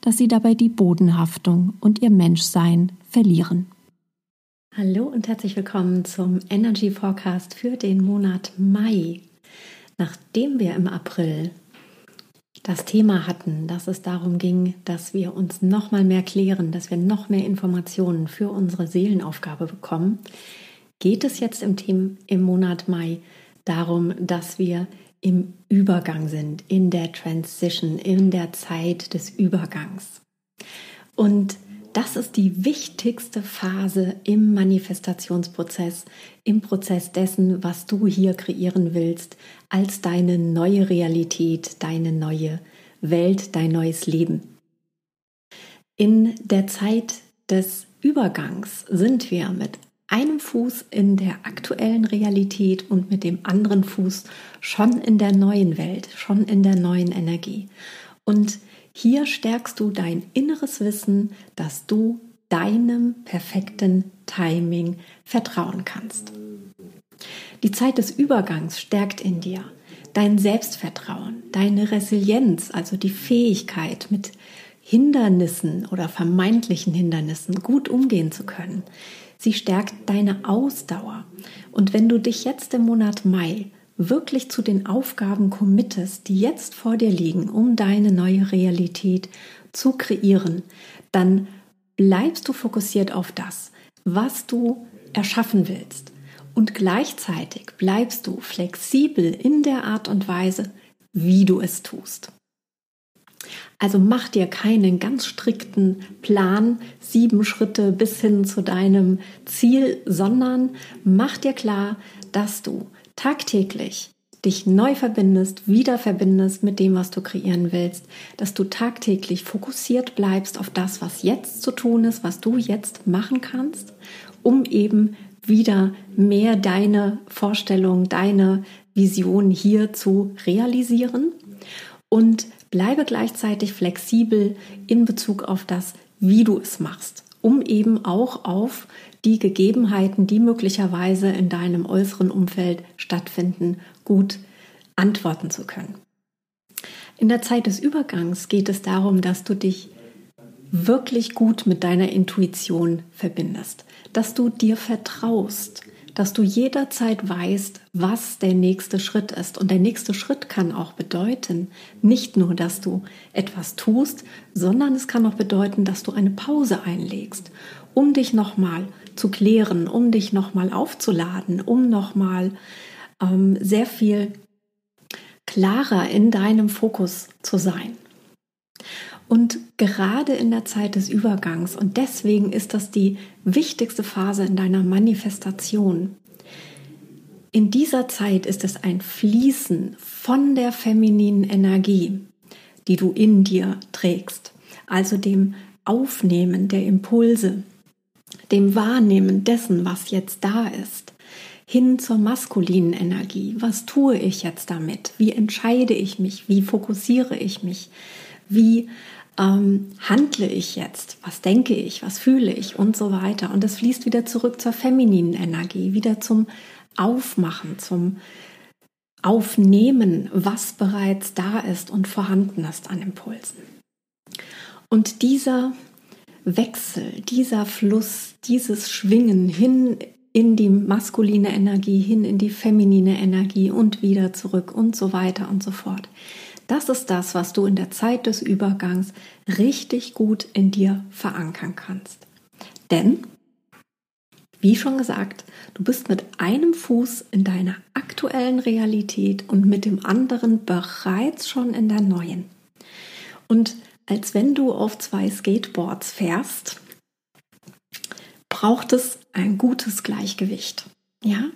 dass sie dabei die Bodenhaftung und ihr Menschsein verlieren. Hallo und herzlich willkommen zum Energy Forecast für den Monat Mai. Nachdem wir im April das Thema hatten, dass es darum ging, dass wir uns noch mal mehr klären, dass wir noch mehr Informationen für unsere Seelenaufgabe bekommen, geht es jetzt im, Thema, im Monat Mai darum, dass wir im Übergang sind, in der Transition, in der Zeit des Übergangs. Und das ist die wichtigste Phase im Manifestationsprozess, im Prozess dessen, was du hier kreieren willst, als deine neue Realität, deine neue Welt, dein neues Leben. In der Zeit des Übergangs sind wir mit einem Fuß in der aktuellen Realität und mit dem anderen Fuß schon in der neuen Welt, schon in der neuen Energie. Und hier stärkst du dein inneres Wissen, dass du deinem perfekten Timing vertrauen kannst. Die Zeit des Übergangs stärkt in dir dein Selbstvertrauen, deine Resilienz, also die Fähigkeit, mit Hindernissen oder vermeintlichen Hindernissen gut umgehen zu können. Sie stärkt deine Ausdauer. Und wenn du dich jetzt im Monat Mai wirklich zu den Aufgaben committest, die jetzt vor dir liegen, um deine neue Realität zu kreieren, dann bleibst du fokussiert auf das, was du erschaffen willst. Und gleichzeitig bleibst du flexibel in der Art und Weise, wie du es tust. Also mach dir keinen ganz strikten Plan, sieben Schritte bis hin zu deinem Ziel, sondern mach dir klar, dass du tagtäglich dich neu verbindest, wieder verbindest mit dem, was du kreieren willst, dass du tagtäglich fokussiert bleibst auf das, was jetzt zu tun ist, was du jetzt machen kannst, um eben wieder mehr deine Vorstellung, deine Vision hier zu realisieren. Und bleibe gleichzeitig flexibel in Bezug auf das, wie du es machst, um eben auch auf die Gegebenheiten, die möglicherweise in deinem äußeren Umfeld stattfinden, gut antworten zu können. In der Zeit des Übergangs geht es darum, dass du dich wirklich gut mit deiner Intuition verbindest, dass du dir vertraust, dass du jederzeit weißt, was der nächste Schritt ist. Und der nächste Schritt kann auch bedeuten, nicht nur, dass du etwas tust, sondern es kann auch bedeuten, dass du eine Pause einlegst, um dich nochmal zu klären, um dich nochmal aufzuladen, um nochmal ähm, sehr viel klarer in deinem Fokus zu sein. Und gerade in der Zeit des Übergangs, und deswegen ist das die wichtigste Phase in deiner Manifestation, in dieser Zeit ist es ein Fließen von der femininen Energie, die du in dir trägst, also dem Aufnehmen der Impulse, dem Wahrnehmen dessen, was jetzt da ist, hin zur maskulinen Energie. Was tue ich jetzt damit? Wie entscheide ich mich? Wie fokussiere ich mich? Wie ähm, handle ich jetzt? Was denke ich? Was fühle ich? Und so weiter. Und es fließt wieder zurück zur femininen Energie, wieder zum Aufmachen, zum Aufnehmen, was bereits da ist und vorhanden ist an Impulsen. Und dieser Wechsel, dieser Fluss, dieses Schwingen hin in die maskuline Energie, hin in die feminine Energie und wieder zurück und so weiter und so fort. Das ist das, was du in der Zeit des Übergangs richtig gut in dir verankern kannst. Denn, wie schon gesagt, du bist mit einem Fuß in deiner aktuellen Realität und mit dem anderen bereits schon in der neuen. Und als wenn du auf zwei Skateboards fährst, braucht es ein gutes Gleichgewicht. Ja?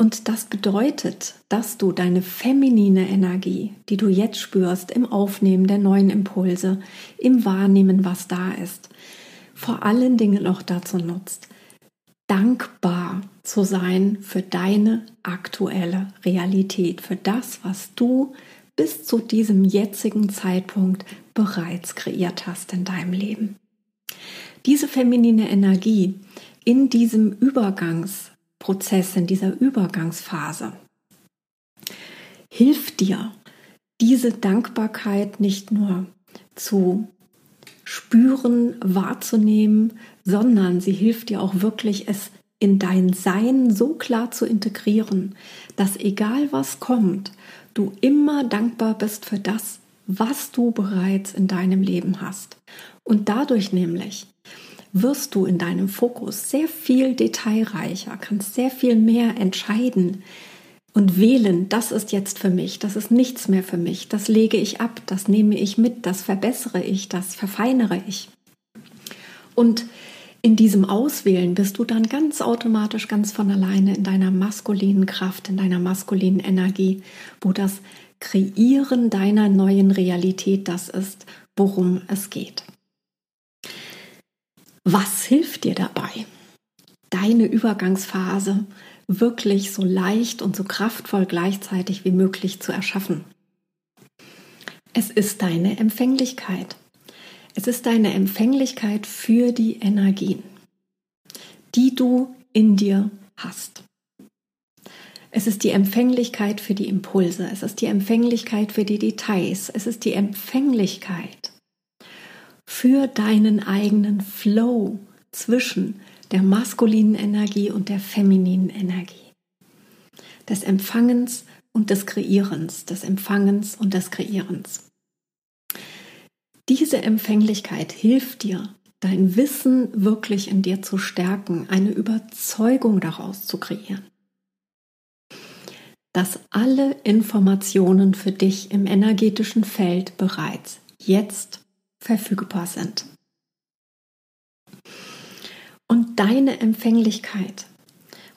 Und das bedeutet, dass du deine feminine Energie, die du jetzt spürst im Aufnehmen der neuen Impulse, im Wahrnehmen, was da ist, vor allen Dingen auch dazu nutzt, dankbar zu sein für deine aktuelle Realität, für das, was du bis zu diesem jetzigen Zeitpunkt bereits kreiert hast in deinem Leben. Diese feminine Energie in diesem Übergangsprozess, in dieser Übergangsphase, hilft dir, diese Dankbarkeit nicht nur zu spüren, wahrzunehmen, sondern sie hilft dir auch wirklich, es in dein Sein so klar zu integrieren, dass egal was kommt, du immer dankbar bist für das, was du bereits in deinem Leben hast. Und dadurch nämlich wirst du in deinem Fokus sehr viel detailreicher, kannst sehr viel mehr entscheiden und wählen, das ist jetzt für mich, das ist nichts mehr für mich, das lege ich ab, das nehme ich mit, das verbessere ich, das verfeinere ich. Und in diesem Auswählen bist du dann ganz automatisch, ganz von alleine in deiner maskulinen Kraft, in deiner maskulinen Energie, wo das Kreieren deiner neuen Realität das ist, worum es geht. Was hilft dir dabei, deine Übergangsphase wirklich so leicht und so kraftvoll gleichzeitig wie möglich zu erschaffen? Es ist deine Empfänglichkeit. Es ist deine Empfänglichkeit für die Energien, die du in dir hast. Es ist die Empfänglichkeit für die Impulse, es ist die Empfänglichkeit für die Details, es ist die Empfänglichkeit für deinen eigenen Flow zwischen der maskulinen Energie und der femininen Energie. Des Empfangens und des Kreierens, des Empfangens und des Kreierens. Diese Empfänglichkeit hilft dir, dein Wissen wirklich in dir zu stärken, eine Überzeugung daraus zu kreieren dass alle Informationen für dich im energetischen Feld bereits jetzt verfügbar sind. Und deine Empfänglichkeit,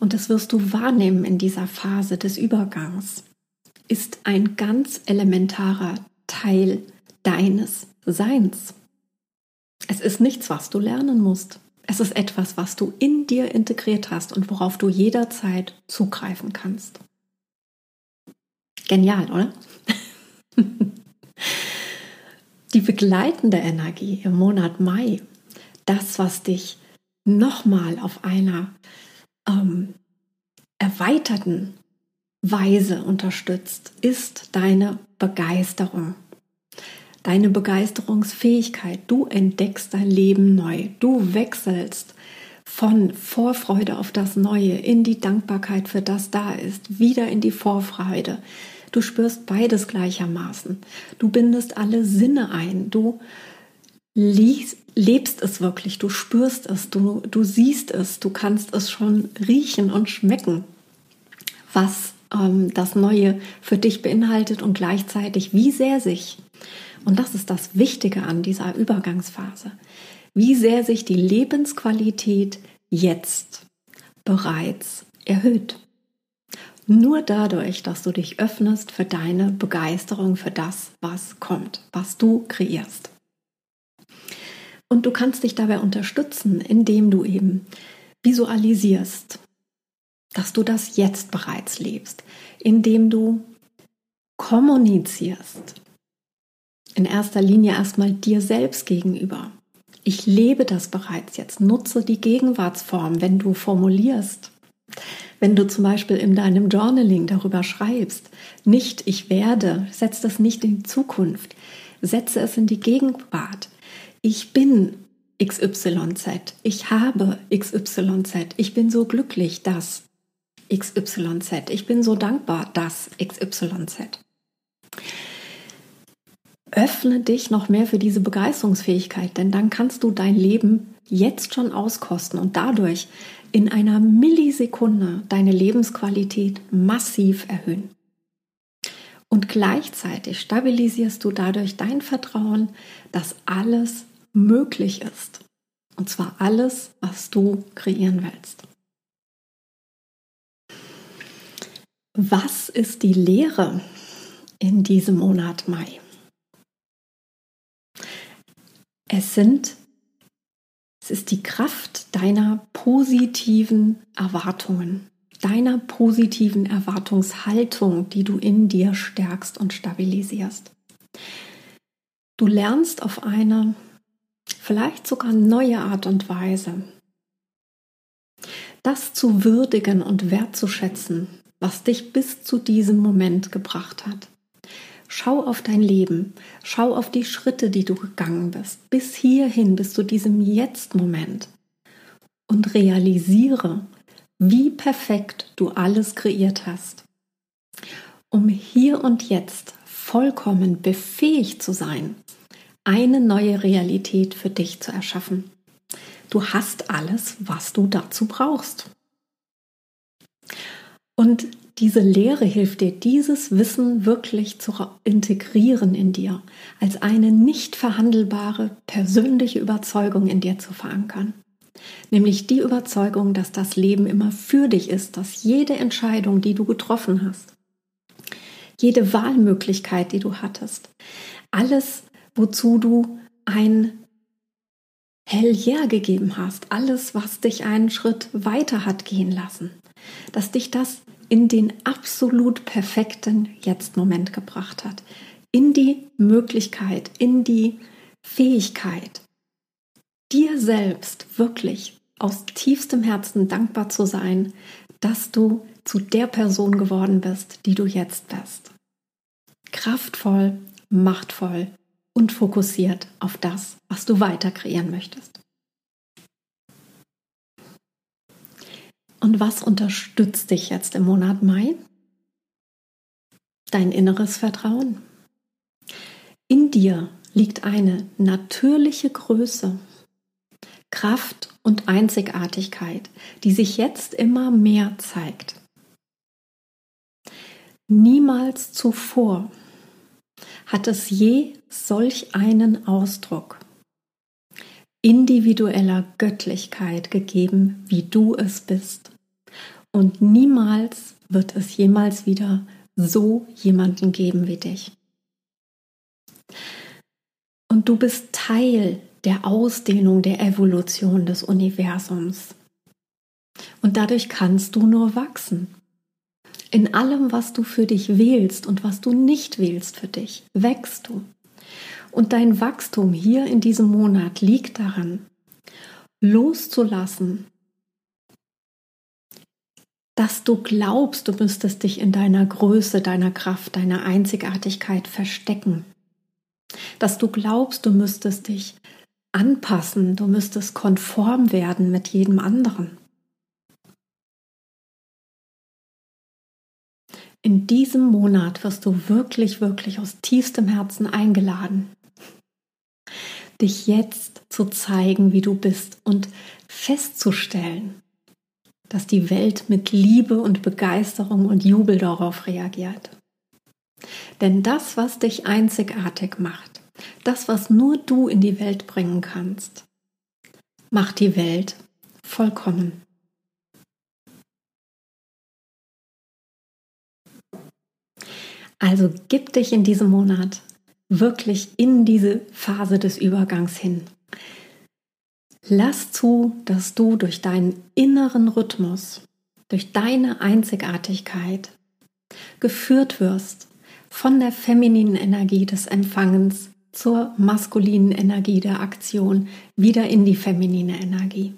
und das wirst du wahrnehmen in dieser Phase des Übergangs, ist ein ganz elementarer Teil deines Seins. Es ist nichts, was du lernen musst. Es ist etwas, was du in dir integriert hast und worauf du jederzeit zugreifen kannst. Genial, oder? Die begleitende Energie im Monat Mai, das, was dich nochmal auf einer ähm, erweiterten Weise unterstützt, ist deine Begeisterung. Deine Begeisterungsfähigkeit. Du entdeckst dein Leben neu. Du wechselst von Vorfreude auf das Neue in die Dankbarkeit für das da ist, wieder in die Vorfreude, Du spürst beides gleichermaßen. Du bindest alle Sinne ein. Du lebst es wirklich. Du spürst es. Du, du siehst es. Du kannst es schon riechen und schmecken, was ähm, das Neue für dich beinhaltet und gleichzeitig, wie sehr sich, und das ist das Wichtige an dieser Übergangsphase, wie sehr sich die Lebensqualität jetzt bereits erhöht. Nur dadurch, dass du dich öffnest für deine Begeisterung für das, was kommt, was du kreierst. Und du kannst dich dabei unterstützen, indem du eben visualisierst, dass du das jetzt bereits lebst, indem du kommunizierst. In erster Linie erstmal dir selbst gegenüber. Ich lebe das bereits jetzt. Nutze die Gegenwartsform, wenn du formulierst. Wenn du zum Beispiel in deinem Journaling darüber schreibst, nicht ich werde, setz das nicht in die Zukunft, setze es in die Gegenwart. Ich bin XYZ, ich habe XYZ, ich bin so glücklich, dass XYZ, ich bin so dankbar, dass XYZ. Öffne dich noch mehr für diese Begeisterungsfähigkeit, denn dann kannst du dein Leben jetzt schon auskosten und dadurch in einer Millisekunde deine Lebensqualität massiv erhöhen. Und gleichzeitig stabilisierst du dadurch dein Vertrauen, dass alles möglich ist. Und zwar alles, was du kreieren willst. Was ist die Lehre in diesem Monat Mai? Es sind es ist die Kraft deiner positiven Erwartungen, deiner positiven Erwartungshaltung, die du in dir stärkst und stabilisierst. Du lernst auf eine vielleicht sogar neue Art und Weise, das zu würdigen und wertzuschätzen, was dich bis zu diesem Moment gebracht hat. Schau auf dein Leben, schau auf die Schritte, die du gegangen bist, bis hierhin, bis zu diesem Jetzt-Moment und realisiere, wie perfekt du alles kreiert hast, um hier und jetzt vollkommen befähigt zu sein, eine neue Realität für dich zu erschaffen. Du hast alles, was du dazu brauchst. Und diese Lehre hilft dir, dieses Wissen wirklich zu integrieren in dir, als eine nicht verhandelbare persönliche Überzeugung in dir zu verankern. Nämlich die Überzeugung, dass das Leben immer für dich ist, dass jede Entscheidung, die du getroffen hast, jede Wahlmöglichkeit, die du hattest, alles, wozu du ein Hell yeah gegeben hast, alles, was dich einen Schritt weiter hat gehen lassen, dass dich das in den absolut perfekten Jetzt-Moment gebracht hat. In die Möglichkeit, in die Fähigkeit, dir selbst wirklich aus tiefstem Herzen dankbar zu sein, dass du zu der Person geworden bist, die du jetzt bist. Kraftvoll, machtvoll und fokussiert auf das, was du weiter kreieren möchtest. Und was unterstützt dich jetzt im Monat Mai? Dein inneres Vertrauen. In dir liegt eine natürliche Größe, Kraft und Einzigartigkeit, die sich jetzt immer mehr zeigt. Niemals zuvor hat es je solch einen Ausdruck individueller Göttlichkeit gegeben, wie du es bist. Und niemals wird es jemals wieder so jemanden geben wie dich. Und du bist Teil der Ausdehnung der Evolution des Universums. Und dadurch kannst du nur wachsen. In allem, was du für dich wählst und was du nicht wählst für dich, wächst du. Und dein Wachstum hier in diesem Monat liegt daran, loszulassen, dass du glaubst, du müsstest dich in deiner Größe, deiner Kraft, deiner Einzigartigkeit verstecken. Dass du glaubst, du müsstest dich anpassen, du müsstest konform werden mit jedem anderen. In diesem Monat wirst du wirklich, wirklich aus tiefstem Herzen eingeladen, dich jetzt zu zeigen, wie du bist und festzustellen, dass die Welt mit Liebe und Begeisterung und Jubel darauf reagiert. Denn das, was dich einzigartig macht, das, was nur du in die Welt bringen kannst, macht die Welt vollkommen. Also gib dich in diesem Monat wirklich in diese Phase des Übergangs hin. Lass zu, dass du durch deinen inneren Rhythmus, durch deine Einzigartigkeit geführt wirst von der femininen Energie des Empfangens zur maskulinen Energie der Aktion wieder in die feminine Energie.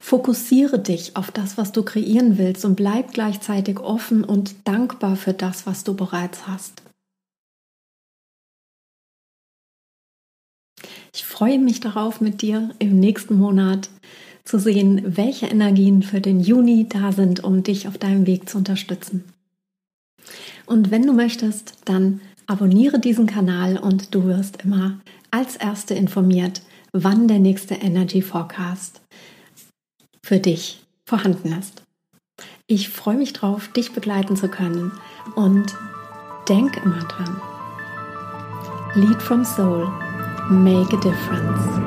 Fokussiere dich auf das, was du kreieren willst und bleib gleichzeitig offen und dankbar für das, was du bereits hast. Freue mich darauf, mit dir im nächsten Monat zu sehen, welche Energien für den Juni da sind, um dich auf deinem Weg zu unterstützen. Und wenn du möchtest, dann abonniere diesen Kanal und du wirst immer als Erste informiert, wann der nächste Energy Forecast für dich vorhanden ist. Ich freue mich drauf, dich begleiten zu können und denk immer dran. Lead from Soul. Make a difference.